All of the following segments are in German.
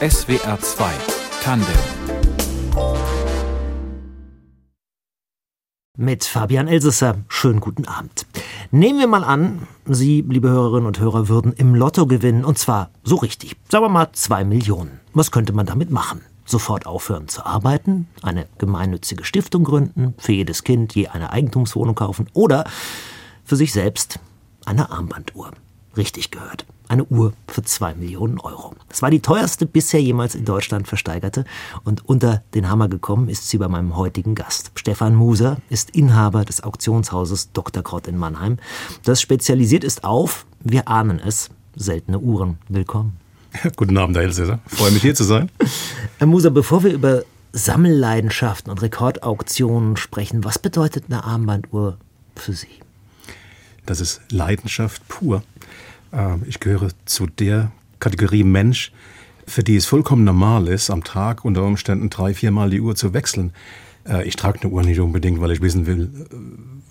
SWR 2 Tandem mit Fabian Elsesser. Schönen guten Abend. Nehmen wir mal an, Sie, liebe Hörerinnen und Hörer, würden im Lotto gewinnen, und zwar so richtig. Sagen wir mal zwei Millionen. Was könnte man damit machen? Sofort aufhören zu arbeiten, eine gemeinnützige Stiftung gründen, für jedes Kind je eine Eigentumswohnung kaufen oder für sich selbst eine Armbanduhr. Richtig gehört. Eine Uhr für zwei Millionen Euro. Das war die teuerste bisher jemals in Deutschland versteigerte. Und unter den Hammer gekommen ist sie bei meinem heutigen Gast. Stefan Muser ist Inhaber des Auktionshauses Dr. Krott in Mannheim, das spezialisiert ist auf, wir ahnen es, seltene Uhren. Willkommen. Guten Abend, Herr Elsässer. Freue mich hier zu sein. Herr Muser, bevor wir über Sammelleidenschaften und Rekordauktionen sprechen, was bedeutet eine Armbanduhr für Sie? Das ist Leidenschaft pur. Ähm, ich gehöre zu der Kategorie Mensch, für die es vollkommen normal ist, am Tag unter Umständen drei, viermal die Uhr zu wechseln. Äh, ich trage eine Uhr nicht unbedingt, weil ich wissen will, äh,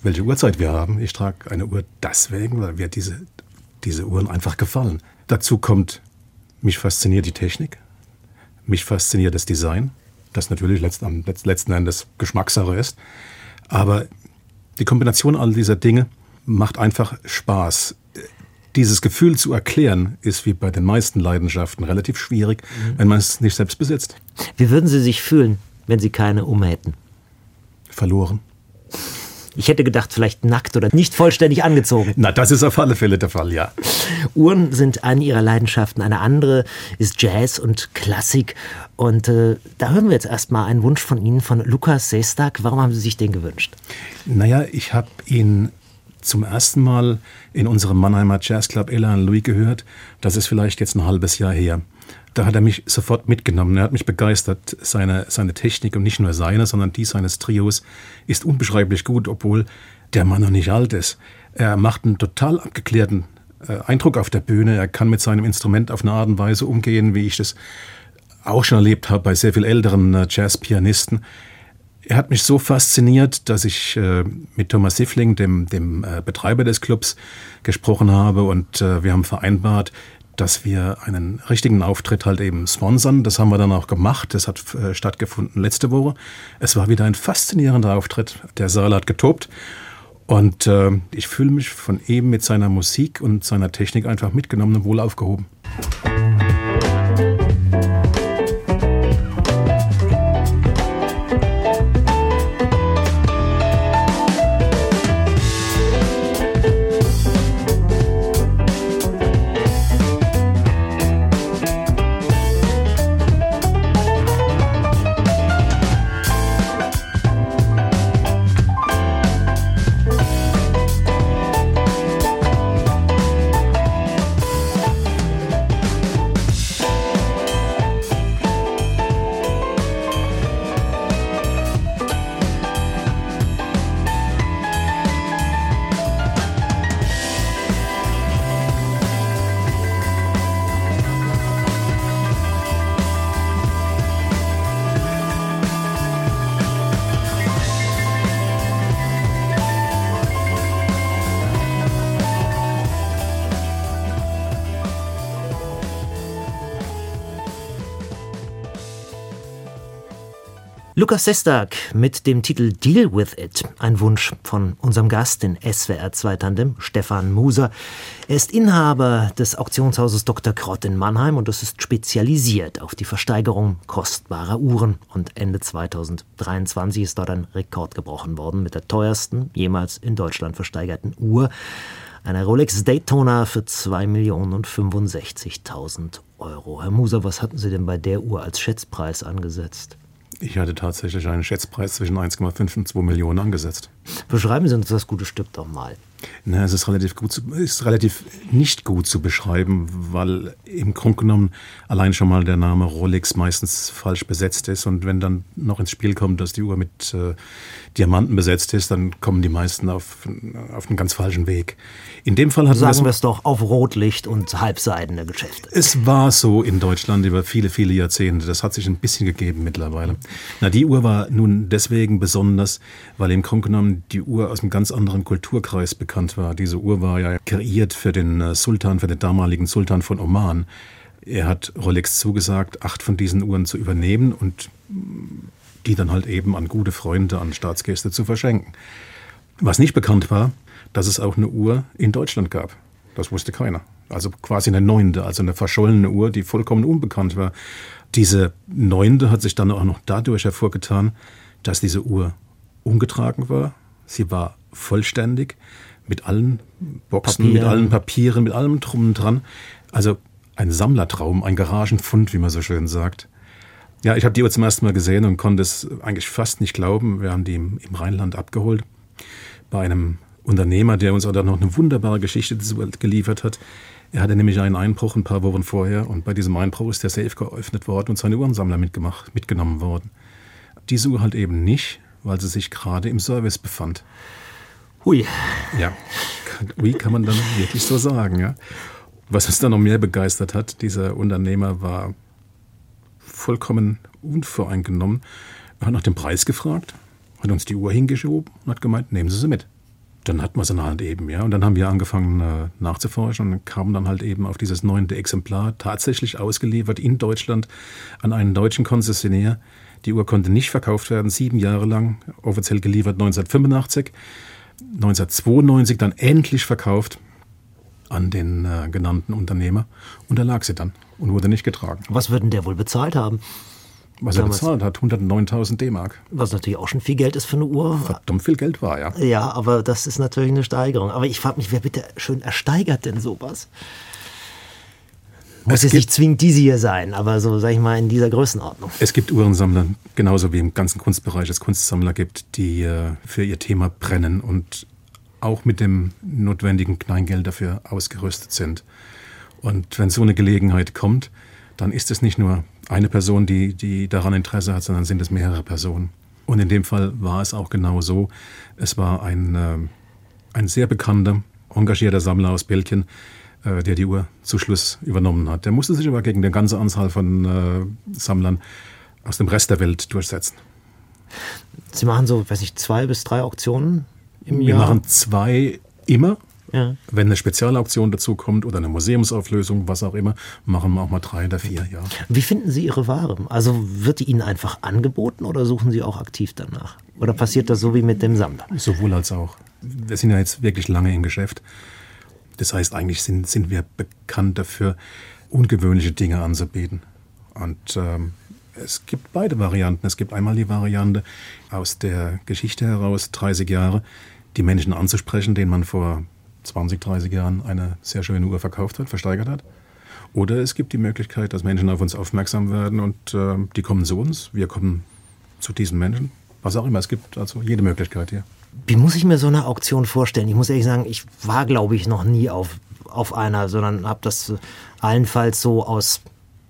welche Uhrzeit wir haben. Ich trage eine Uhr deswegen, weil mir diese, diese Uhren einfach gefallen. Dazu kommt, mich fasziniert die Technik, mich fasziniert das Design, das natürlich letzten, letzten Endes Geschmackssache ist. Aber die Kombination all dieser Dinge macht einfach Spaß. Dieses Gefühl zu erklären, ist wie bei den meisten Leidenschaften relativ schwierig, mhm. wenn man es nicht selbst besitzt. Wie würden Sie sich fühlen, wenn Sie keine um hätten? Verloren. Ich hätte gedacht, vielleicht nackt oder nicht vollständig angezogen. Na, das ist auf alle Fälle der Fall, ja. Uhren sind eine ihrer Leidenschaften. Eine andere ist Jazz und Klassik. Und äh, da hören wir jetzt erstmal einen Wunsch von Ihnen, von Lukas Sestak. Warum haben Sie sich den gewünscht? Naja, ich habe ihn zum ersten Mal in unserem Mannheimer Jazzclub Elan Louis gehört. Das ist vielleicht jetzt ein halbes Jahr her. Da hat er mich sofort mitgenommen. Er hat mich begeistert. Seine, seine Technik und nicht nur seine, sondern die seines Trios ist unbeschreiblich gut, obwohl der Mann noch nicht alt ist. Er macht einen total abgeklärten äh, Eindruck auf der Bühne. Er kann mit seinem Instrument auf eine Art und Weise umgehen, wie ich das auch schon erlebt habe bei sehr viel älteren äh, Jazzpianisten er hat mich so fasziniert, dass ich äh, mit Thomas Siffling, dem, dem äh, Betreiber des Clubs, gesprochen habe und äh, wir haben vereinbart, dass wir einen richtigen Auftritt halt eben sponsern. Das haben wir dann auch gemacht. Das hat äh, stattgefunden letzte Woche. Es war wieder ein faszinierender Auftritt. Der Saal hat getobt. Und äh, ich fühle mich von ihm mit seiner Musik und seiner Technik einfach mitgenommen und wohl aufgehoben. Lukas Sestak mit dem Titel Deal with It. Ein Wunsch von unserem Gast in SWR 2 Tandem, Stefan Muser. Er ist Inhaber des Auktionshauses Dr. Krott in Mannheim und es ist spezialisiert auf die Versteigerung kostbarer Uhren. Und Ende 2023 ist dort ein Rekord gebrochen worden mit der teuersten jemals in Deutschland versteigerten Uhr. Eine Rolex Daytona für 2.065.000 Euro. Herr Muser, was hatten Sie denn bei der Uhr als Schätzpreis angesetzt? Ich hatte tatsächlich einen Schätzpreis zwischen 1,5 und 2 Millionen angesetzt. Beschreiben Sie uns das gute Stück doch mal. Na, es ist relativ gut, zu, ist relativ nicht gut zu beschreiben, weil im Grunde genommen allein schon mal der Name Rolex meistens falsch besetzt ist und wenn dann noch ins Spiel kommt, dass die Uhr mit äh, Diamanten besetzt ist, dann kommen die meisten auf, auf einen ganz falschen Weg. In dem Fall hat sagen wir es doch auf Rotlicht und halbseidene Geschäfte. Es war so in Deutschland über viele viele Jahrzehnte. Das hat sich ein bisschen gegeben mittlerweile. Na, die Uhr war nun deswegen besonders, weil im Grunde genommen die Uhr aus einem ganz anderen Kulturkreis bekannt war. Diese Uhr war ja kreiert für den äh, Sultan, für den damaligen Sultan von Oman. Er hat Rolex zugesagt, acht von diesen Uhren zu übernehmen und die dann halt eben an gute Freunde, an Staatsgäste zu verschenken. Was nicht bekannt war, dass es auch eine Uhr in Deutschland gab. Das wusste keiner. Also quasi eine neunte, also eine verschollene Uhr, die vollkommen unbekannt war. Diese neunte hat sich dann auch noch dadurch hervorgetan, dass diese Uhr umgetragen war. Sie war vollständig mit allen Boxen, Papieren. mit allen Papieren, mit allem drum dran. Also ein Sammlertraum, ein Garagenfund, wie man so schön sagt. Ja, ich habe die Uhr zum ersten Mal gesehen und konnte es eigentlich fast nicht glauben. Wir haben die im, im Rheinland abgeholt bei einem Unternehmer, der uns auch noch eine wunderbare Geschichte geliefert hat. Er hatte nämlich einen Einbruch ein paar Wochen vorher und bei diesem Einbruch ist der Safe geöffnet worden und seine Uhrensammler mitgemacht, mitgenommen worden. Diese Uhr halt eben nicht, weil sie sich gerade im Service befand. Hui. Ja, hui kann man dann wirklich so sagen, ja. Was uns dann noch mehr begeistert hat, dieser Unternehmer war vollkommen unvoreingenommen. Er hat nach dem Preis gefragt, hat uns die Uhr hingeschoben und hat gemeint, nehmen Sie sie mit. Dann hatten wir sie halt eben, ja. Und dann haben wir angefangen äh, nachzuforschen und kamen dann halt eben auf dieses neunte Exemplar, tatsächlich ausgeliefert in Deutschland an einen deutschen Konzessionär. Die Uhr konnte nicht verkauft werden, sieben Jahre lang, offiziell geliefert 1985. 1992 dann endlich verkauft an den äh, genannten Unternehmer und da lag sie dann und wurde nicht getragen. Was würden der wohl bezahlt haben? Was er bezahlt hat, 109.000 D-Mark. Was natürlich auch schon viel Geld ist für eine Uhr. Verdammt viel Geld war, ja. Ja, aber das ist natürlich eine Steigerung. Aber ich frage mich, wer bitte schön ersteigert denn sowas? Muss es nicht zwingend diese hier sein, aber so, sag ich mal, in dieser Größenordnung. Es gibt Uhrensammler, genauso wie im ganzen Kunstbereich es Kunstsammler gibt, die äh, für ihr Thema brennen und auch mit dem notwendigen Kleingeld dafür ausgerüstet sind. Und wenn so eine Gelegenheit kommt, dann ist es nicht nur eine Person, die, die daran Interesse hat, sondern sind es mehrere Personen. Und in dem Fall war es auch genau so. Es war ein, äh, ein sehr bekannter, engagierter Sammler aus Belgien, äh, der die Uhr zu Schluss übernommen hat. Der musste sich aber gegen eine ganze Anzahl von äh, Sammlern aus dem Rest der Welt durchsetzen. Sie machen so, weiß ich, zwei bis drei Auktionen im Wir Jahr? Wir machen zwei immer. Ja. Wenn eine Spezialauktion dazu kommt oder eine Museumsauflösung, was auch immer, machen wir auch mal drei oder vier, ja. Wie finden Sie Ihre Ware? Also wird die Ihnen einfach angeboten oder suchen Sie auch aktiv danach? Oder passiert das so wie mit dem Sammler? Sowohl als auch. Wir sind ja jetzt wirklich lange im Geschäft. Das heißt, eigentlich sind, sind wir bekannt dafür, ungewöhnliche Dinge anzubieten. Und ähm, es gibt beide Varianten. Es gibt einmal die Variante aus der Geschichte heraus, 30 Jahre, die Menschen anzusprechen, denen man vor 20, 30 Jahren eine sehr schöne Uhr verkauft hat, versteigert hat. Oder es gibt die Möglichkeit, dass Menschen auf uns aufmerksam werden und äh, die kommen zu uns, wir kommen zu diesen Menschen. Was auch immer, es gibt also jede Möglichkeit hier. Wie muss ich mir so eine Auktion vorstellen? Ich muss ehrlich sagen, ich war, glaube ich, noch nie auf, auf einer, sondern habe das allenfalls so aus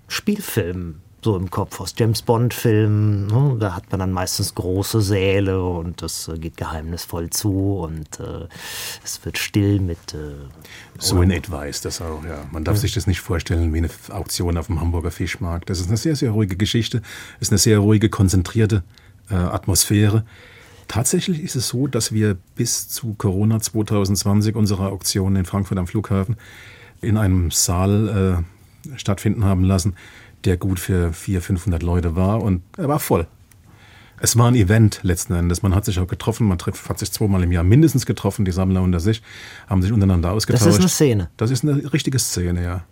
Spielfilmen so im Kopf aus James Bond-Filmen. Ne? Da hat man dann meistens große Säle und das äh, geht geheimnisvoll zu und äh, es wird still mit. Äh, so in etwa ist das auch, ja. Man darf ja. sich das nicht vorstellen wie eine Auktion auf dem Hamburger Fischmarkt. Das ist eine sehr, sehr ruhige Geschichte, ist eine sehr ruhige, konzentrierte äh, Atmosphäre. Tatsächlich ist es so, dass wir bis zu Corona 2020 unsere Auktion in Frankfurt am Flughafen in einem Saal äh, stattfinden haben lassen, der gut für 400, 500 Leute war und er war voll. Es war ein Event letzten Endes. Man hat sich auch getroffen, man hat sich zweimal im Jahr mindestens getroffen, die Sammler unter sich, haben sich untereinander ausgetauscht. Das ist eine Szene. Das ist eine richtige Szene, ja.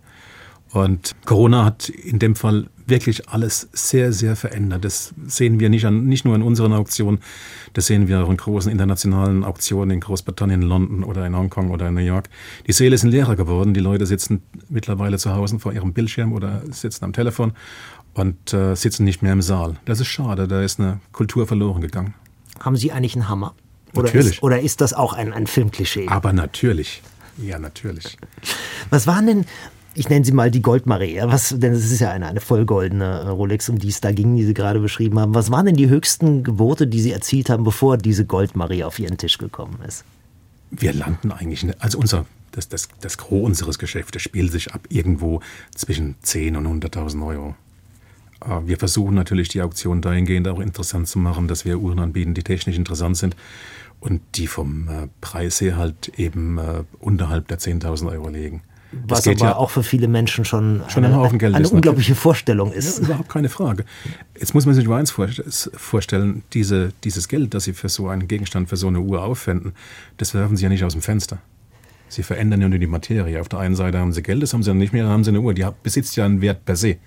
Und Corona hat in dem Fall wirklich alles sehr, sehr verändert. Das sehen wir nicht, an, nicht nur in unseren Auktionen, das sehen wir auch in großen internationalen Auktionen in Großbritannien, London oder in Hongkong oder in New York. Die Säle sind leerer geworden. Die Leute sitzen mittlerweile zu Hause vor ihrem Bildschirm oder sitzen am Telefon und äh, sitzen nicht mehr im Saal. Das ist schade, da ist eine Kultur verloren gegangen. Haben Sie eigentlich einen Hammer? Oder natürlich. Ist, oder ist das auch ein, ein Filmklischee? Aber natürlich. Ja, natürlich. Was waren denn ich nenne sie mal die Goldmarie, was, denn es ist ja eine, eine vollgoldene äh, Rolex, um die es da ging, die Sie gerade beschrieben haben. Was waren denn die höchsten Gebote, die Sie erzielt haben, bevor diese Goldmarie auf Ihren Tisch gekommen ist? Wir landen eigentlich, also unser, das, das, das Gros unseres Geschäftes spielt sich ab irgendwo zwischen 10 und 100.000 Euro. Äh, wir versuchen natürlich die Auktion dahingehend auch interessant zu machen, dass wir Uhren anbieten, die technisch interessant sind und die vom äh, Preis her halt eben unterhalb der 10.000 Euro liegen. Was aber ja auch für viele Menschen schon, schon eine, ein eine unglaubliche Vorstellung ist. Ja, überhaupt keine Frage. Jetzt muss man sich nur eins vorstellen, diese, dieses Geld, das Sie für so einen Gegenstand, für so eine Uhr aufwenden, das werfen Sie ja nicht aus dem Fenster. Sie verändern ja nur die Materie. Auf der einen Seite haben Sie Geld, das haben Sie dann nicht mehr, dann haben Sie eine Uhr. Die besitzt ja einen Wert per se.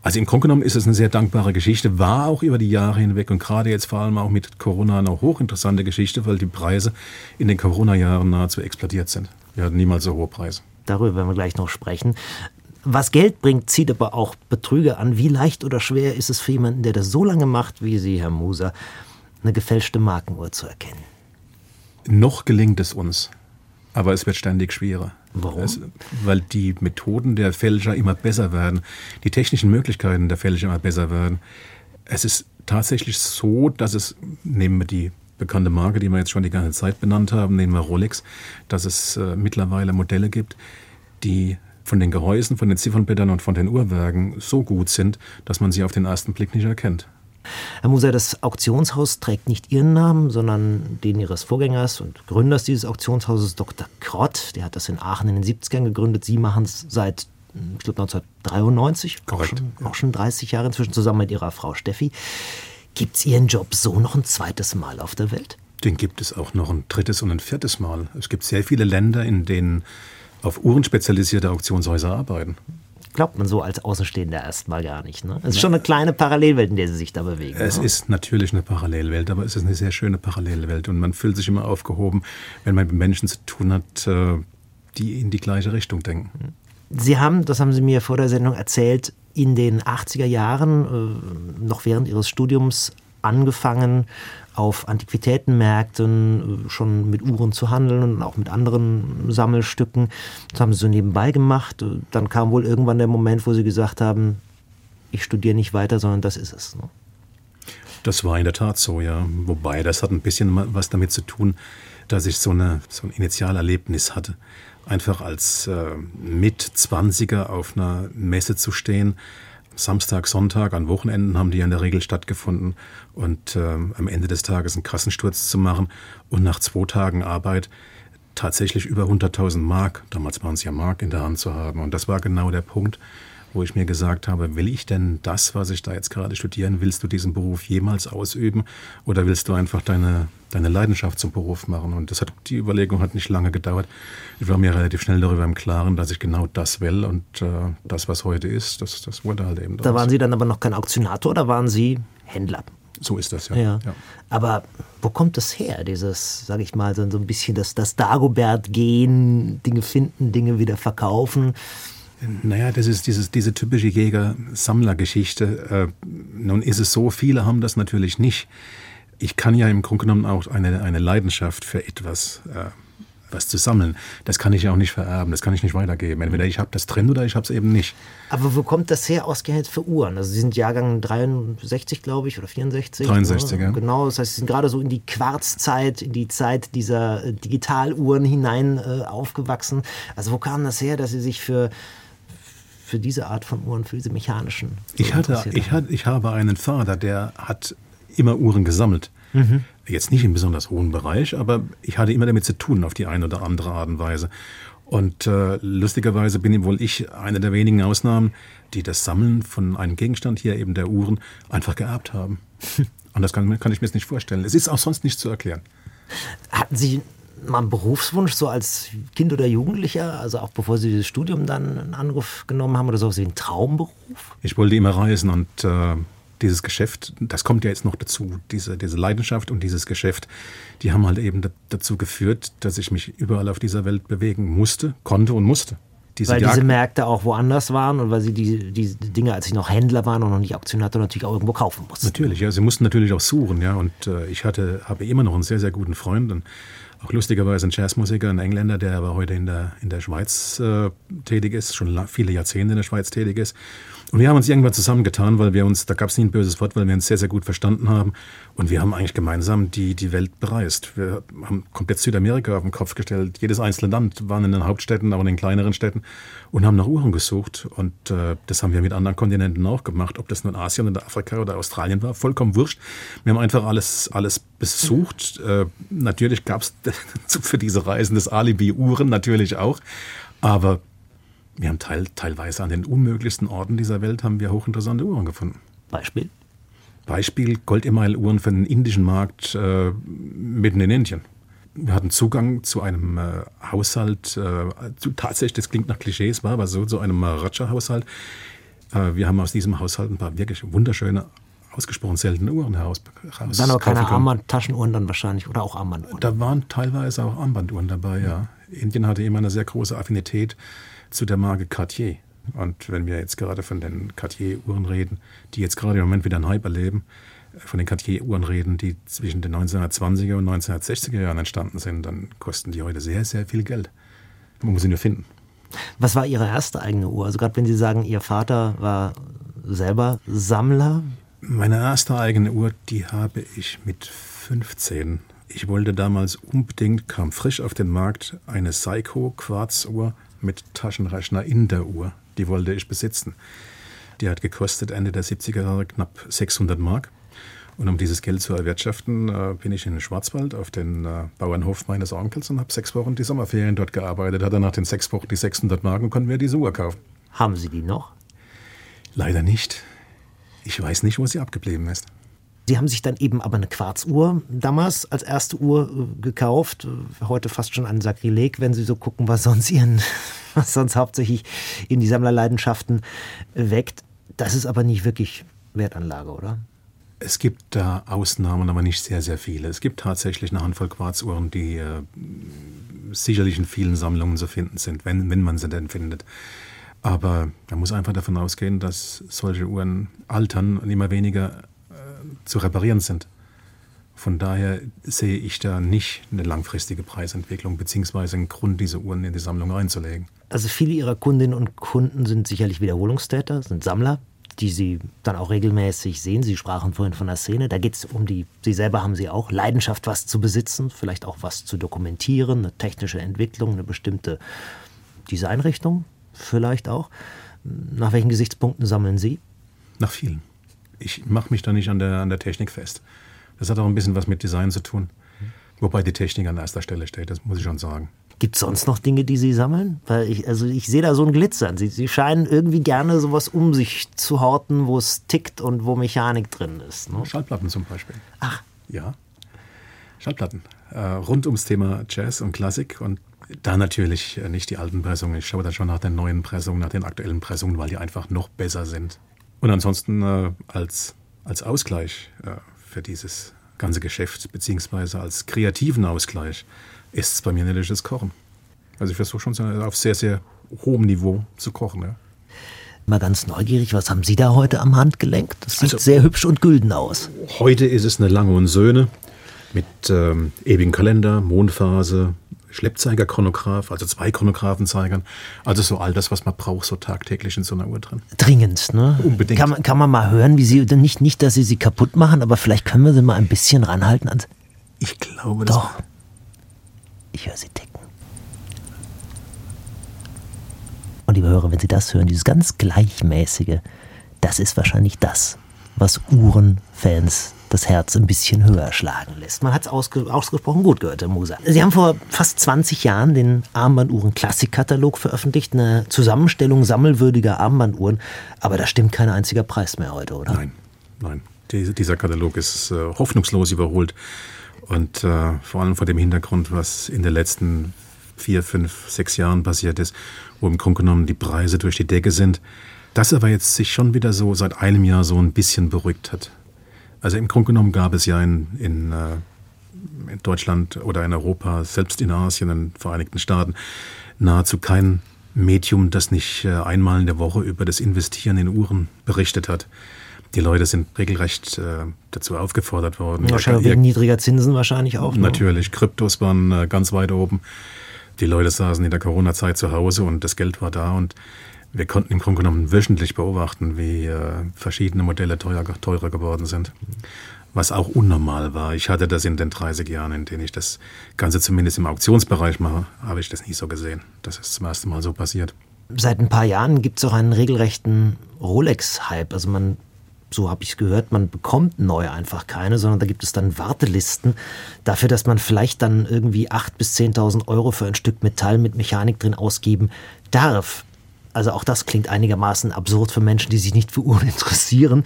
Also im Grunde genommen ist es eine sehr dankbare Geschichte, war auch über die Jahre hinweg und gerade jetzt vor allem auch mit Corona eine hochinteressante Geschichte, weil die Preise in den Corona-Jahren nahezu explodiert sind. Wir hatten niemals so hohe Preise. Darüber werden wir gleich noch sprechen. Was Geld bringt, zieht aber auch Betrüger an. Wie leicht oder schwer ist es für jemanden, der das so lange macht wie Sie, Herr Muser, eine gefälschte Markenuhr zu erkennen? Noch gelingt es uns, aber es wird ständig schwerer. Warum? Es, weil die Methoden der Fälscher immer besser werden, die technischen Möglichkeiten der Fälscher immer besser werden. Es ist tatsächlich so, dass es, nehmen wir die bekannte Marke, die wir jetzt schon die ganze Zeit benannt haben, nehmen wir Rolex, dass es äh, mittlerweile Modelle gibt, die von den Gehäusen, von den Ziffernblättern und von den Uhrwerken so gut sind, dass man sie auf den ersten Blick nicht erkennt. Herr Muser, das Auktionshaus trägt nicht Ihren Namen, sondern den Ihres Vorgängers und Gründers dieses Auktionshauses, Dr. Krott. Der hat das in Aachen in den 70ern gegründet. Sie machen es seit, ich glaube, 1993. Korrekt. Auch schon, auch schon 30 Jahre inzwischen zusammen mit Ihrer Frau Steffi. Gibt es Ihren Job so noch ein zweites Mal auf der Welt? Den gibt es auch noch ein drittes und ein viertes Mal. Es gibt sehr viele Länder, in denen auf Uhren spezialisierte Auktionshäuser arbeiten glaubt man so als Außenstehender erstmal gar nicht. Ne? Es ist schon eine kleine Parallelwelt, in der sie sich da bewegen. Es ne? ist natürlich eine Parallelwelt, aber es ist eine sehr schöne Parallelwelt und man fühlt sich immer aufgehoben, wenn man mit Menschen zu tun hat, äh, die in die gleiche Richtung denken. Sie haben, das haben Sie mir vor der Sendung erzählt, in den 80er Jahren, äh, noch während Ihres Studiums, angefangen, auf Antiquitätenmärkten äh, schon mit Uhren zu handeln und auch mit anderen Sammelstücken. Das haben sie so nebenbei gemacht. Äh, dann kam wohl irgendwann der Moment, wo sie gesagt haben, ich studiere nicht weiter, sondern das ist es. Ne? Das war in der Tat so, ja. Wobei, das hat ein bisschen was damit zu tun, dass ich so, eine, so ein Initialerlebnis hatte. Einfach als äh, Mit-20er auf einer Messe zu stehen Samstag, Sonntag, an Wochenenden haben die ja in der Regel stattgefunden und äh, am Ende des Tages einen Kassensturz zu machen und nach zwei Tagen Arbeit tatsächlich über 100.000 Mark, damals waren es ja Mark, in der Hand zu haben. Und das war genau der Punkt, wo ich mir gesagt habe, will ich denn das, was ich da jetzt gerade studieren, willst du diesen Beruf jemals ausüben oder willst du einfach deine, deine Leidenschaft zum Beruf machen? Und das hat, die Überlegung hat nicht lange gedauert. Ich war mir relativ schnell darüber im Klaren, dass ich genau das will und äh, das, was heute ist, das, das wurde halt eben. Da waren Sie dann aber noch kein Auktionator oder waren Sie Händler? So ist das, ja. ja. ja. Aber wo kommt das her, dieses, sage ich mal, so ein bisschen das, das Dagobert-Gehen, Dinge finden, Dinge wieder verkaufen? Naja, das ist dieses, diese typische Jäger-Sammler-Geschichte. Äh, nun ist es so, viele haben das natürlich nicht. Ich kann ja im Grunde genommen auch eine, eine Leidenschaft für etwas äh, was zu sammeln. Das kann ich ja auch nicht vererben, das kann ich nicht weitergeben. Entweder ich habe das drin oder ich habe es eben nicht. Aber wo kommt das her ausgerechnet für Uhren? Also Sie sind Jahrgang 63, glaube ich, oder 64? 63, ja. Genau, das heißt, Sie sind gerade so in die Quarzzeit, in die Zeit dieser äh, Digitaluhren hinein äh, aufgewachsen. Also wo kam das her, dass Sie sich für für diese Art von Uhren, für diese mechanischen. Ich, hatte, ich, hatte, ich habe einen Vater, der hat immer Uhren gesammelt. Mhm. Jetzt nicht im besonders hohen Bereich, aber ich hatte immer damit zu tun, auf die eine oder andere Art und Weise. Und äh, lustigerweise bin wohl ich eine der wenigen Ausnahmen, die das Sammeln von einem Gegenstand, hier eben der Uhren, einfach geerbt haben. Und das kann, kann ich mir jetzt nicht vorstellen. Es ist auch sonst nicht zu erklären. Hatten Sie mal einen Berufswunsch, so als Kind oder Jugendlicher, also auch bevor Sie das Studium dann einen Anruf genommen haben oder so, wie ein Traumberuf? Ich wollte immer reisen und äh, dieses Geschäft, das kommt ja jetzt noch dazu, diese, diese Leidenschaft und dieses Geschäft, die haben halt eben dazu geführt, dass ich mich überall auf dieser Welt bewegen musste, konnte und musste. Diese weil Jagd diese Märkte auch woanders waren und weil sie die, die Dinge, als sie noch Händler waren und noch nicht Auktionator, natürlich auch irgendwo kaufen mussten. Natürlich, ja, sie mussten natürlich auch suchen, ja. Und äh, ich hatte, habe immer noch einen sehr, sehr guten Freund, und auch lustigerweise ein Jazzmusiker, ein Engländer, der aber heute in der, in der Schweiz äh, tätig ist, schon viele Jahrzehnte in der Schweiz tätig ist. Und wir haben uns irgendwann zusammengetan, weil wir uns, da gab es nie ein böses Wort, weil wir uns sehr, sehr gut verstanden haben. Und wir haben eigentlich gemeinsam die, die Welt bereist. Wir haben komplett Südamerika auf den Kopf gestellt. Jedes einzelne Land waren in den Hauptstädten, aber in den kleineren Städten und haben nach Uhren gesucht. Und äh, das haben wir mit anderen Kontinenten auch gemacht. Ob das nun Asien oder Afrika oder Australien war, vollkommen wurscht. Wir haben einfach alles, alles besucht. Äh, natürlich gab es für diese Reisen das Alibi Uhren natürlich auch. Aber Wir haben teil, teilweise an den unmöglichsten Orten dieser Welt haben wir hochinteressante Uhren gefunden. Beispiel? Beispiel Gold-Email-Uhren für den indischen Markt äh, mitten in Indien. Wir hatten Zugang zu einem äh, Haushalt, äh, zu, tatsächlich, das klingt nach Klischees, war aber so, zu einem Maharaja-Haushalt. Äh, wir haben aus diesem Haushalt ein paar wirklich wunderschöne, ausgesprochen seltene Uhren heraus. heraus waren aber keine Armband-Taschenuhren dann wahrscheinlich oder auch Armbanduhren? Da waren teilweise auch Armbanduhren dabei, ja. ja. Indien hatte immer eine sehr große Affinität zu der Marke Cartier. Und wenn wir jetzt gerade von den Cartier-Uhren reden, die jetzt gerade im Moment wieder einen Hype erleben, äh, von den Cartier-Uhren reden, die zwischen den 1920er und 1960er Jahren entstanden sind, dann kosten die heute sehr, sehr viel Geld. Man muss sie nur finden. Was war Ihre erste eigene Uhr? Also gerade wenn Sie sagen, Ihr Vater war selber Sammler? Meine erste eigene Uhr, die habe ich mit 15. Ich wollte damals unbedingt, kam frisch auf den Markt, eine Seiko-Quarzuhr mit Taschenrechner in der Uhr die wollte ich besitzen. Die hat gekostet Ende der 70er Jahre knapp 600 Mark. Und um dieses Geld zu erwirtschaften, äh, bin ich in den Schwarzwald auf den äh, Bauernhof meines Onkels und habe sechs Wochen die Sommerferien dort gearbeitet. Hatte nach den sechs Wochen die 600 Mark und konnten mir diese Uhr kaufen. Haben Sie die noch? Leider nicht. Ich weiß nicht, wo sie abgeblieben ist. Sie haben sich dann eben aber eine Quarzuhr damals als erste Uhr äh, gekauft. Heute fast schon ein Sakrileg, wenn Sie so gucken, was sonst Ihren, was sonst hauptsächlich in die Sammlerleidenschaften weckt. Das ist aber nicht wirklich Wertanlage, oder? Es gibt da Ausnahmen, aber nicht sehr, sehr viele. Es gibt tatsächlich eine Handvoll Quarzuhren, die äh, sicherlich in vielen Sammlungen zu finden sind, wenn, wenn man sie denn findet. Aber man muss einfach davon ausgehen, dass solche Uhren altern und immer weniger zu reparieren sind. Von daher sehe ich da nicht eine langfristige Preisentwicklung beziehungsweise einen Grund, diese Uhren in die Sammlung einzulegen. Also viele Ihrer Kundinnen und Kunden sind sicherlich Wiederholungstäter, sind Sammler, die Sie dann auch regelmäßig sehen. Sie sprachen vorhin von der Szene. Da geht es um die, Sie selber haben Sie auch, Leidenschaft, was zu besitzen, vielleicht auch was zu dokumentieren, eine technische Entwicklung, eine bestimmte Designrichtung vielleicht auch. Nach welchen Gesichtspunkten sammeln Sie? Nach vielen ich mache mich da nicht an der, an der Technik fest. Das hat auch ein bisschen was mit Design zu tun. Wobei die Technik an erster Stelle steht, das muss ich schon sagen. Gibt es sonst noch Dinge, die Sie sammeln? Weil ich, also ich sehe da so ein Glitzern. Sie, Sie scheinen irgendwie gerne sowas um sich zu horten, wo es tickt und wo Mechanik drin ist. Ne? Schallplatten zum Beispiel. Ach. Ja. Schallplatten. Äh, rund ums Thema Jazz und Klassik und da natürlich äh, nicht die alten Pressungen. Ich schaue da schon nach den neuen Pressungen, nach den aktuellen Pressungen, weil die einfach noch besser sind. Und ansonsten äh, als, als Ausgleich äh, für dieses ganze Geschäft, beziehungsweise als kreativen Ausgleich, ist es bei mir natürlich das Kochen. Also ich versuche schon auf sehr, sehr hohem Niveau zu kochen. Ja. Mal ganz neugierig, was haben Sie da heute am Handgelenk? Das sieht also, sehr hübsch und gülden aus. Heute ist es eine Lange und Söhne mit ähm, ewigen Kalender, Mondphase, Schleppzeiger-Chronograph, also zwei Chronographenzeigern. Also so all das, was man braucht, so tagtäglich in so einer Uhr drin. Dringend, ne? Unbedingt. Kann man, kann man mal hören, wie sie, nicht, nicht, dass sie sie kaputt machen, aber vielleicht können wir sie mal ein bisschen ranhalten ans. Ich glaube, das. Doch. Ich höre sie ticken. Und liebe Hörer, wenn Sie das hören, dieses ganz gleichmäßige, das ist wahrscheinlich das, was Uhrenfans das Herz ein bisschen höher schlagen lässt. Man hat es ausge ausgesprochen gut gehört, Herr Moser. Sie haben vor fast 20 Jahren den Armbanduhren-Klassikkatalog veröffentlicht, eine Zusammenstellung sammelwürdiger Armbanduhren. Aber da stimmt kein einziger Preis mehr heute, oder? Nein, nein. dieser Katalog ist äh, hoffnungslos überholt. Und äh, vor allem vor dem Hintergrund, was in den letzten vier, fünf, sechs Jahren passiert ist, wo im Grunde genommen die Preise durch die Decke sind. Das aber jetzt sich schon wieder so seit einem Jahr so ein bisschen beruhigt hat. Also im Grunde genommen gab es ja in, in, äh, in Deutschland oder in Europa, selbst in Asien, in den Vereinigten Staaten, nahezu kein Medium, das nicht äh, einmal in der Woche über das Investieren in Uhren berichtet hat. Die Leute sind regelrecht äh, dazu aufgefordert worden. Wahrscheinlich wegen niedriger Zinsen wahrscheinlich auch. Ne? Natürlich, Kryptos waren äh, ganz weit oben. Die Leute saßen in der Corona-Zeit zu Hause und das Geld war da und wir konnten im Grunde genommen wöchentlich beobachten, wie äh, verschiedene Modelle teuer, teurer geworden sind. Was auch unnormal war. Ich hatte das in den 30 Jahren, in denen ich das Ganze zumindest im Auktionsbereich mache, habe ich das nie so gesehen. Das ist zum ersten Mal so passiert. Seit ein paar Jahren gibt es auch einen regelrechten Rolex-Hype. Also man, so habe ich es gehört, man bekommt neu einfach keine, sondern da gibt es dann Wartelisten dafür, dass man vielleicht dann irgendwie 8.000 bis 10.000 Euro für ein Stück Metall mit Mechanik drin ausgeben darf. Also auch das klingt einigermaßen absurd für Menschen, die sich nicht für Uhren interessieren.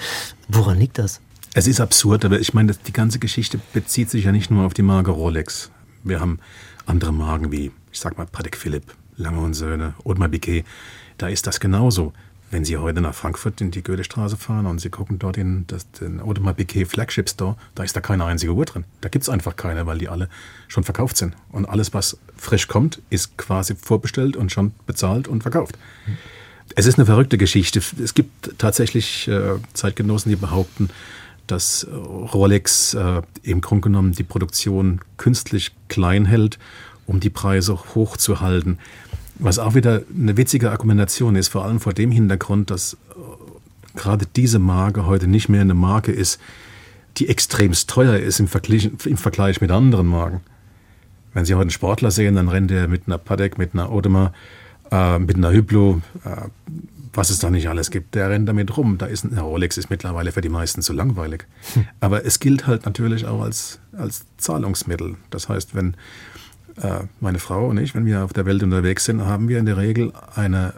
Woran liegt das? Es ist absurd, aber ich meine, die ganze Geschichte bezieht sich ja nicht nur auf die Marke Rolex. Wir haben andere Marken wie, ich sag mal, Patek Philipp, Lange und Söhne, Audemars Piguet. Da ist das genauso. Wenn Sie heute nach Frankfurt in die Goethestraße fahren und Sie gucken dort in das, den Audemars Piguet Flagship Store, da ist da keine einzige Uhr drin. Da gibt es einfach keine, weil die alle schon verkauft sind. Und alles, was frisch kommt, ist quasi vorbestellt und schon bezahlt und verkauft. Es ist eine verrückte Geschichte. Es gibt tatsächlich äh, Zeitgenossen, die behaupten, dass Rolex äh, im Grunde genommen die Produktion künstlich klein hält, um die Preise hochzuhalten. Was auch wieder eine witzige Argumentation ist, vor allem vor dem Hintergrund, dass äh, gerade diese Marke heute nicht mehr eine Marke ist, die extremst teuer ist im Vergleich, im Vergleich mit anderen Marken. Wenn Sie heute einen Sportler sehen, dann rennt er mit einer Patek, mit einer Audemars, äh, mit einer Hublot, äh, was es da nicht alles gibt. Der rennt damit rum. Da ist ein Rolex ist mittlerweile für die meisten zu langweilig. Hm. Aber es gilt halt natürlich auch als, als Zahlungsmittel. Das heißt, wenn meine Frau und ich, wenn wir auf der Welt unterwegs sind, haben wir in der Regel eine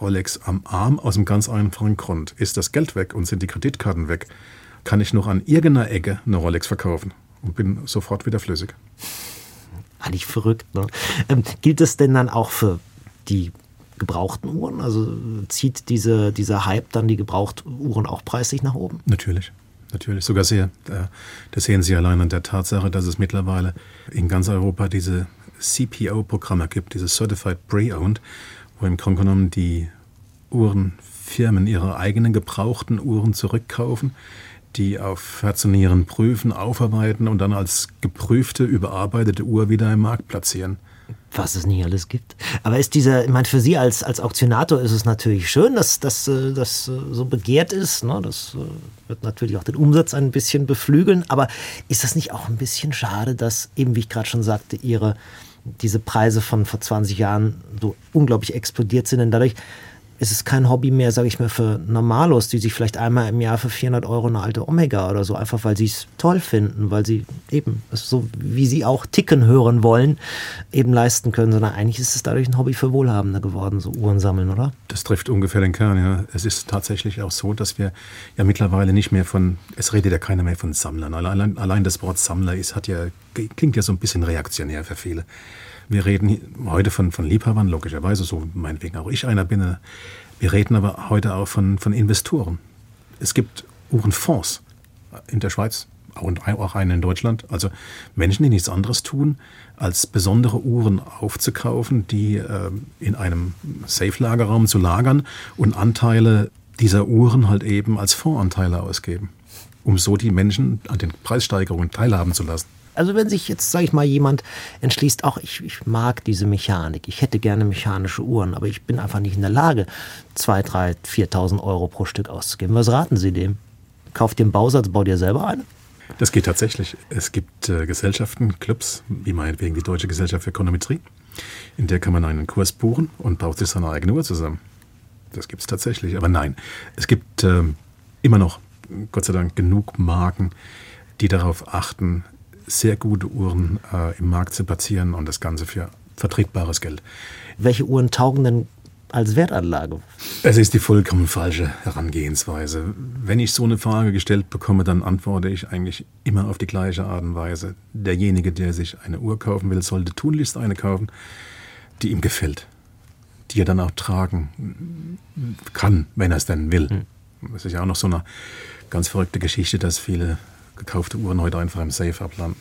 Rolex am Arm aus einem ganz einfachen Grund. Ist das Geld weg und sind die Kreditkarten weg, kann ich noch an irgendeiner Ecke eine Rolex verkaufen und bin sofort wieder flüssig. Eigentlich verrückt. Ne? Ähm, gilt es denn dann auch für die gebrauchten Uhren? Also zieht diese, dieser Hype dann die Gebrauchtuhren auch preislich nach oben? Natürlich. Natürlich, sogar sehr. Das sehen Sie allein an der Tatsache, dass es mittlerweile in ganz Europa diese CPO-Programme gibt, diese Certified Pre-Owned, wo im Grunde genommen die Uhrenfirmen ihre eigenen gebrauchten Uhren zurückkaufen, die auf Herz prüfen, aufarbeiten und dann als geprüfte, überarbeitete Uhr wieder im Markt platzieren was es nicht alles gibt. Aber ist dieser, ich meine, für Sie als, als Auktionator ist es natürlich schön, dass das äh, dass, äh, so begehrt ist. Ne? Das äh, wird natürlich auch den Umsatz ein bisschen beflügeln. Aber ist das nicht auch ein bisschen schade, dass eben, wie ich gerade schon sagte, Ihre diese Preise von vor 20 Jahren so unglaublich explodiert sind und dadurch ist es kein Hobby mehr, sage ich mal, für Normalos, die sich vielleicht einmal im Jahr für 400 Euro eine alte Omega oder so, einfach weil sie es toll finden, weil sie eben, so wie sie auch ticken hören wollen, eben leisten können, sondern eigentlich ist es dadurch ein Hobby für Wohlhabende geworden, so Uhren sammeln, oder? Das trifft ungefähr den Kern, ja. Es ist tatsächlich auch so, dass wir ja mittlerweile nicht mehr von, es redet ja keiner mehr von Sammlern. Allein, allein das Wort Sammler ist, hat ja, klingt ja so ein bisschen reaktionär für viele. Wir reden heute von, von Liebhabern, logischerweise, so meinetwegen auch ich einer bin. Wir reden aber heute auch von, von Investoren. Es gibt Uhrenfonds in der Schweiz und auch einen in Deutschland. Also Menschen, die nichts anderes tun, als besondere Uhren aufzukaufen, die äh, in einem Safe-Lagerraum zu lagern und Anteile dieser Uhren halt eben als Fondsanteile ausgeben, um so die Menschen an den Preissteigerungen teilhaben zu lassen. Also wenn sich jetzt, sage ich mal, jemand entschließt, auch ich, ich mag diese Mechanik, ich hätte gerne mechanische Uhren, aber ich bin einfach nicht in der Lage, 2.000, 3.000, 4.000 Euro pro Stück auszugeben. Was raten Sie dem? Kauft einen Bausatz, baut ihr selber eine? Das geht tatsächlich. Es gibt äh, Gesellschaften, Clubs, wie meinetwegen die Deutsche Gesellschaft für Chronometrie, in der kann man einen Kurs buchen und baut sich seine eigene Uhr zusammen. Das gibt es tatsächlich. Aber nein, es gibt äh, immer noch, Gott sei Dank, genug Marken, die darauf achten, sehr gute Uhren äh, im Markt zu platzieren und das Ganze für vertretbares Geld. Welche Uhren taugen denn als Wertanlage? Es ist die vollkommen falsche Herangehensweise. Wenn ich so eine Frage gestellt bekomme, dann antworte ich eigentlich immer auf die gleiche Art und Weise. Derjenige, der sich eine Uhr kaufen will, sollte tunlichst eine kaufen, die ihm gefällt, die er dann auch tragen kann, wenn er es denn will. Hm. Das ist ja auch noch so eine ganz verrückte Geschichte, dass viele gekaufte Uhren heute einfach im Safe ablanden.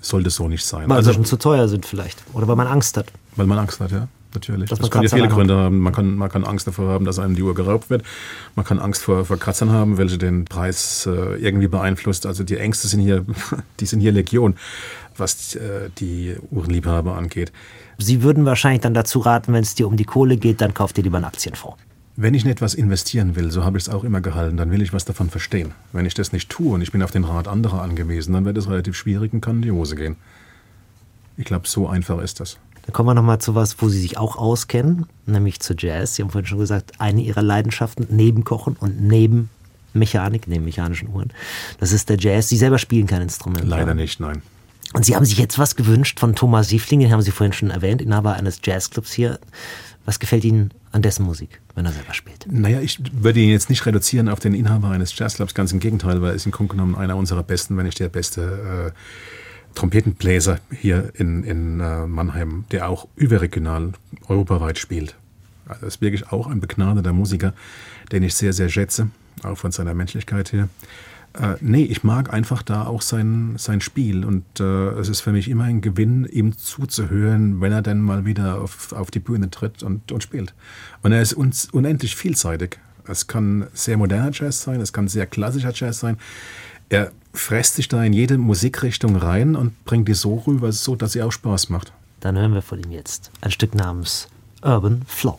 Sollte so nicht sein. Weil also, sie schon zu teuer sind vielleicht. Oder weil man Angst hat. Weil man Angst hat, ja. Natürlich. Dass das kann ja viele Gründe haben. Man kann, man kann Angst davor haben, dass einem die Uhr geraubt wird. Man kann Angst vor, vor Kratzern haben, welche den Preis äh, irgendwie beeinflusst. Also die Ängste sind hier, die sind hier Legion, was äh, die Uhrenliebhaber angeht. Sie würden wahrscheinlich dann dazu raten, wenn es dir um die Kohle geht, dann kauft ihr lieber einen Aktienfonds. Wenn ich in etwas investieren will, so habe ich es auch immer gehalten, dann will ich was davon verstehen. Wenn ich das nicht tue und ich bin auf den Rat anderer angewiesen, dann wird es relativ schwierig und kann in die Hose gehen. Ich glaube, so einfach ist das. Dann kommen wir nochmal zu was, wo Sie sich auch auskennen, nämlich zu Jazz. Sie haben vorhin schon gesagt, eine Ihrer Leidenschaften neben Kochen und neben Mechanik, neben mechanischen Uhren, das ist der Jazz. Sie selber spielen kein Instrument. Leider nicht, nein. Und Sie haben sich jetzt was gewünscht von Thomas Siefling, den haben Sie vorhin schon erwähnt, Inhaber eines Jazzclubs hier Was gefällt Ihnen an dessen Musik, wenn er selber spielt? Naja, ich würde ihn jetzt nicht reduzieren auf den Inhaber eines Jazzclubs, ganz im Gegenteil, weil er ist im Grunde genommen einer unserer besten, wenn nicht der beste äh, Trompetenbläser hier in, in äh, Mannheim, der auch überregional europaweit spielt. Also ist wirklich auch ein begnadeter Musiker, den ich sehr, sehr schätze, auch von seiner Menschlichkeit her. Äh, nee, ich mag einfach da auch sein, sein Spiel und äh, es ist für mich immer ein Gewinn, ihm zuzuhören, wenn er dann mal wieder auf, auf die Bühne tritt und, und spielt. Und er ist uns unendlich vielseitig. Es kann sehr moderner Jazz sein, es kann sehr klassischer Jazz sein. Er fresst sich da in jede Musikrichtung rein und bringt die so rüber, so dass sie auch Spaß macht. Dann hören wir von ihm jetzt ein Stück namens Urban Flow.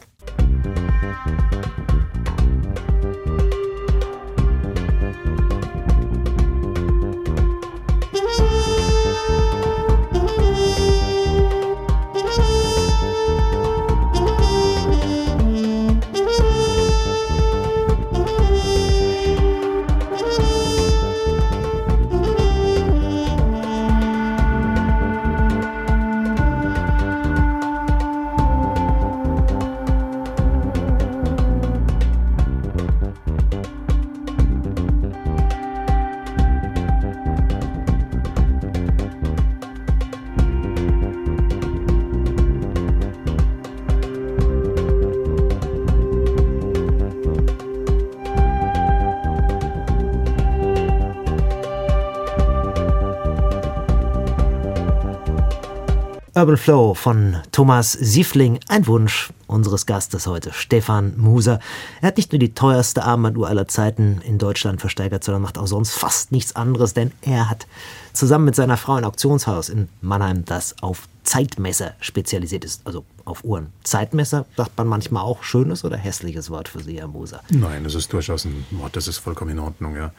Urban Flow von Thomas Siefling, ein Wunsch unseres Gastes heute, Stefan Muser. Er hat nicht nur die teuerste Armbanduhr aller Zeiten in Deutschland versteigert, sondern macht auch sonst fast nichts anderes, denn er hat zusammen mit seiner Frau ein Auktionshaus in Mannheim, das auf Zeitmesser spezialisiert ist, also auf Uhren. Zeitmesser, sagt man manchmal auch schönes oder hässliches Wort für Sie, Herr Muser? Nein, das ist durchaus ein Wort, das ist vollkommen in Ordnung, ja.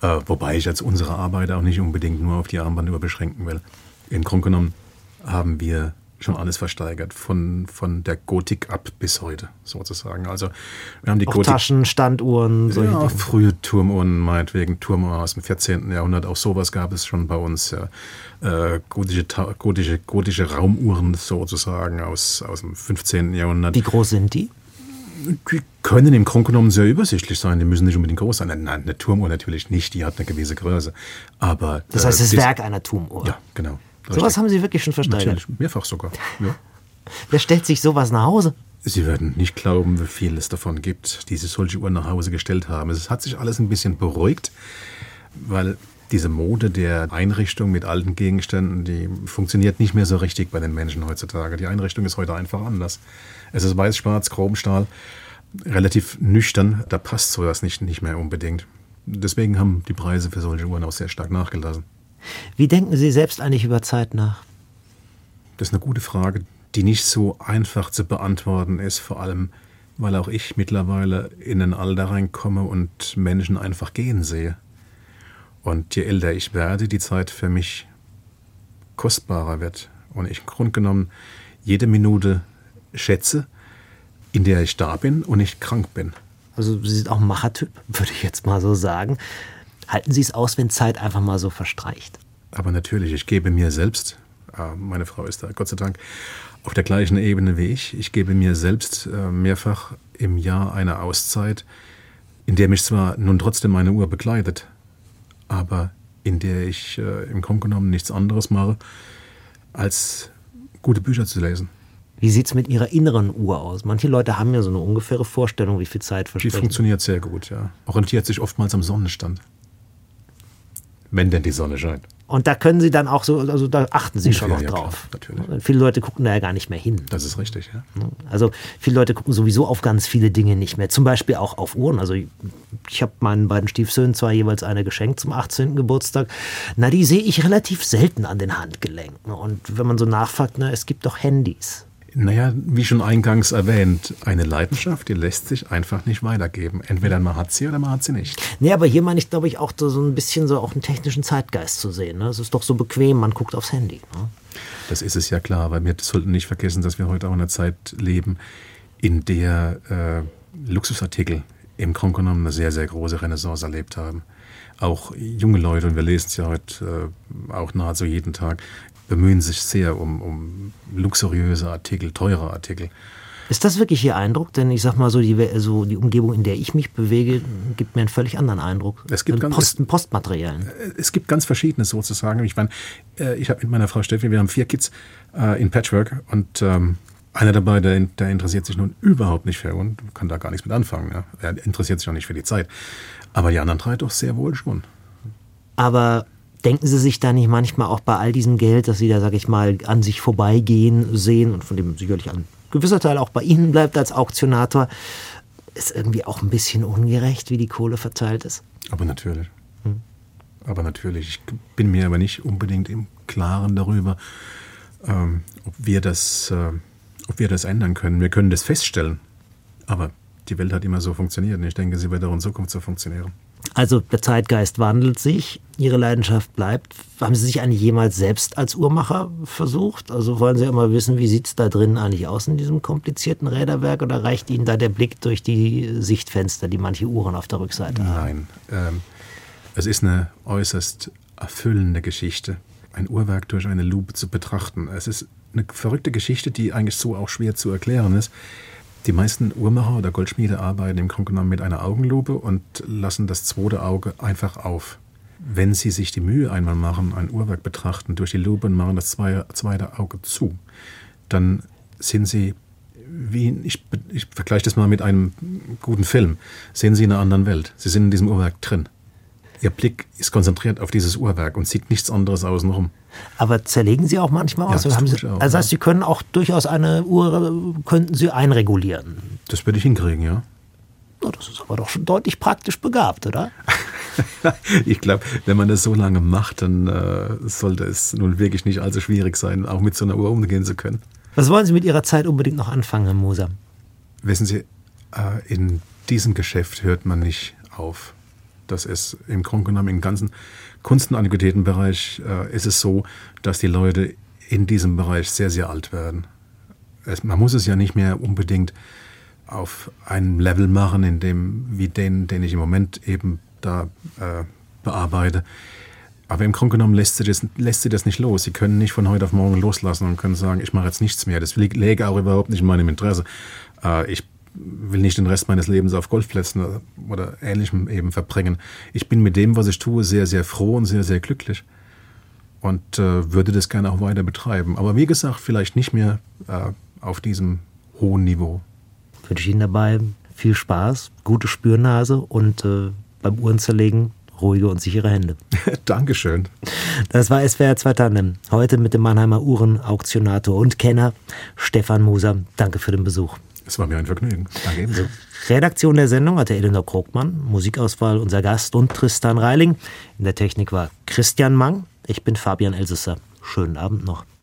Äh, wobei ich jetzt unsere Arbeit auch nicht unbedingt nur auf die Armbanduhr beschränken will. Im Grunde genommen haben wir schon alles versteigert, von, von der Gotik ab bis heute sozusagen. Also wir haben die Auch Gotik. Taschen, Standuhren, solche Ja, frühe Turmuhren, meinetwegen Turmuhren aus dem 14. Jahrhundert, auch sowas gab es schon bei uns. Ja. Äh, gotische, gotische, gotische Raumuhren sozusagen aus, aus dem 15. Jahrhundert. Wie groß sind die? Die können im Grunde genommen sehr übersichtlich sein, die müssen nicht unbedingt groß sein. Nein, eine Turmuhr natürlich nicht, die hat eine gewisse Größe. Aber Das heißt, das dies- Werk einer Turmuhr. Ja, genau. Sowas haben Sie wirklich schon versteigert. Natürlich, mehrfach sogar. Ja. Wer stellt sich sowas nach Hause? Sie werden nicht glauben, wie viel es davon gibt, die sich solche Uhren nach Hause gestellt haben. Es hat sich alles ein bisschen beruhigt, weil diese Mode der Einrichtung mit alten Gegenständen, die funktioniert nicht mehr so richtig bei den Menschen heutzutage. Die Einrichtung ist heute einfach anders. Es ist weiß, schwarz, Chromstahl, relativ nüchtern. Da passt sowas nicht, nicht mehr unbedingt. Deswegen haben die Preise für solche Uhren auch sehr stark nachgelassen. Wie denken Sie selbst eigentlich über Zeit nach? Das ist eine gute Frage, die nicht so einfach zu beantworten ist, vor allem weil auch ich mittlerweile in ein Alter reinkomme und Menschen einfach gehen sehe. Und je älter ich werde, die Zeit für mich kostbarer wird. Und ich im Grunde genommen jede Minute schätze, in der ich da bin und nicht krank bin. Also Sie sind auch ein Machertyp, würde ich jetzt mal so sagen. Halten Sie es aus, wenn Zeit einfach mal so verstreicht? Aber natürlich, ich gebe mir selbst, äh, meine Frau ist da Gott sei Dank auf der gleichen Ebene wie ich, ich gebe mir selbst äh, mehrfach im Jahr eine Auszeit, in der mich zwar nun trotzdem meine Uhr begleitet, aber in der ich äh, im Grunde genommen nichts anderes mache, als gute Bücher zu lesen. Wie sieht es mit Ihrer inneren Uhr aus? Manche Leute haben ja so eine ungefähre Vorstellung, wie viel Zeit Die verstrichen. funktioniert sehr gut, ja. Orientiert sich oftmals am Sonnenstand. Wenn denn die Sonne scheint. Und da können Sie dann auch so, also da achten Sie schon noch ja, drauf. klar, natürlich. Viele Leute gucken da ja gar nicht mehr hin. Das ist richtig, ja. Also viele Leute gucken sowieso auf ganz viele Dinge nicht mehr. Zum Beispiel auch auf Uhren. Also ich, ich habe meinen beiden Stiefsöhnen zwar jeweils eine geschenkt zum 18. Geburtstag. Na, die sehe ich relativ selten an den Handgelenken. Und wenn man so nachfragt, na, es gibt doch Handys. Naja, wie schon eingangs erwähnt, eine Leidenschaft, die lässt sich einfach nicht weitergeben. Entweder man hat sie oder man hat sie nicht. Nee, aber hier meine ich, glaube ich, auch so ein bisschen so auch einen technischen Zeitgeist zu sehen. Ne? Es ist doch so bequem, man guckt aufs Handy. Ne? Das ist es ja klar, aber wir sollten nicht vergessen, dass wir heute auch in einer Zeit leben, in der äh, Luxusartikel im Grunde genommen eine sehr, sehr große Renaissance erlebt haben. Auch junge Leute, und wir lesen es ja heute äh, auch nahezu jeden Tag, bemühen sich sehr um, um luxuriöse Artikel, teure Artikel. Ist das wirklich Ihr Eindruck? Denn ich sag mal so, die, also die Umgebung, in der ich mich bewege, gibt mir einen völlig anderen Eindruck. Es gibt ganz, Posten, Postmaterialien. Äh, Es gibt ganz Verschiedenes sozusagen. Ich meine, äh, ich habe mit meiner Frau Steffi, wir haben vier Kids äh, in Patchwork und ähm, einer dabei, der, der interessiert sich nun überhaupt nicht für und kann da gar nichts mit anfangen. Ja. Er interessiert sich auch nicht für die Zeit. Aber die anderen drei doch sehr wohl schon. Aber denken Sie sich da nicht manchmal auch bei all diesem Geld, dass Sie da, sag ich mal, an sich vorbeigehen sehen und von dem sicherlich ein gewisser Teil auch bei Ihnen bleibt als Auktionator, ist irgendwie auch ein bisschen ungerecht, wie die Kohle verteilt ist? Aber natürlich. Aber natürlich. Ich bin mir aber nicht unbedingt im Klaren darüber, ähm, ob, wir das, äh, ob wir das ändern können. Wir können das feststellen. Aber die Welt hat immer so funktioniert und ich denke, sie wird auch in Zukunft so funktionieren. Also der Zeitgeist wandelt sich, Ihre Leidenschaft bleibt. Haben Sie sich eigentlich jemals selbst als Uhrmacher versucht? Also wollen Sie immer wissen, wie sieht es da drin eigentlich aus in diesem komplizierten Räderwerk oder reicht Ihnen da der Blick durch die Sichtfenster, die manche Uhren auf der Rückseite haben? Nein, ähm, es ist eine äußerst erfüllende Geschichte, ein Uhrwerk durch eine Lupe zu betrachten. Es ist eine verrückte Geschichte, die eigentlich so auch schwer zu erklären ist. Die meisten Uhrmacher oder Goldschmiede arbeiten im Grunde genommen mit einer Augenlupe und lassen das zweite Auge einfach auf. Wenn sie sich die Mühe einmal machen, ein Uhrwerk betrachten durch die Lupe und machen das zweite Auge zu, dann sind sie wie, ich, ich vergleiche das mal mit einem guten Film, sehen sie in einer anderen Welt. Sie sind in diesem Uhrwerk drin. Ihr Blick ist konzentriert auf dieses Uhrwerk und sieht nichts anderes außenrum. Aber zerlegen Sie auch manchmal Ja, aus? das haben tue Sie, auch, also heißt, ja. Sie können auch durchaus eine Uhr, könnten Sie einregulieren. Das würde ich hinkriegen, ja. Na, das ist aber doch schon deutlich praktisch begabt, oder? ich glaube, wenn man das so lange macht, dann äh, sollte es nun wirklich nicht allzu schwierig sein, auch mit so einer Uhr umgehen zu können. Was wollen Sie mit Ihrer Zeit unbedingt noch anfangen, Herr Moser? Wissen Sie, äh, in diesem Geschäft hört man nicht auf. Das ist im Grunde genommen im ganzen Kunst- und Antiquitätenbereich äh, ist es so, dass die Leute in diesem Bereich sehr, sehr alt werden. Es, man muss es ja nicht mehr unbedingt auf einem Level machen, in dem, wie den, den ich im Moment eben da äh, bearbeite. Aber im Grunde genommen lässt sie, das, lässt sie das nicht los. Sie können nicht von heute auf morgen loslassen und können sagen, ich mache jetzt nichts mehr. Das läge auch überhaupt nicht in meinem Interesse. Äh, ich will nicht den Rest meines Lebens auf Golfplätzen oder, Ähnlichem eben verbringen. Ich bin mit dem, was ich tue, sehr, sehr froh und sehr, sehr glücklich und äh, würde das gerne auch weiter betreiben. Aber wie gesagt, vielleicht nicht mehr äh, auf diesem hohen Niveau. Wünsche ich Ihnen dabei viel Spaß, gute Spürnase und äh, beim Uhrenzerlegen ruhige und sichere Hände. Dankeschön. Das war SWR 2 Tandem. Heute mit dem Mannheimer Uhrenauktionator und Kenner Stefan Moser. Danke für den Besuch. Es war mir ein Vergnügen. Danke ebenso. Redaktion der Sendung hatte Elinor Krogmann, Musikauswahl unser Gast und Tristan Reiling. In der Technik war Christian Mang. Ich bin Fabian Elsesser. Schönen Abend noch.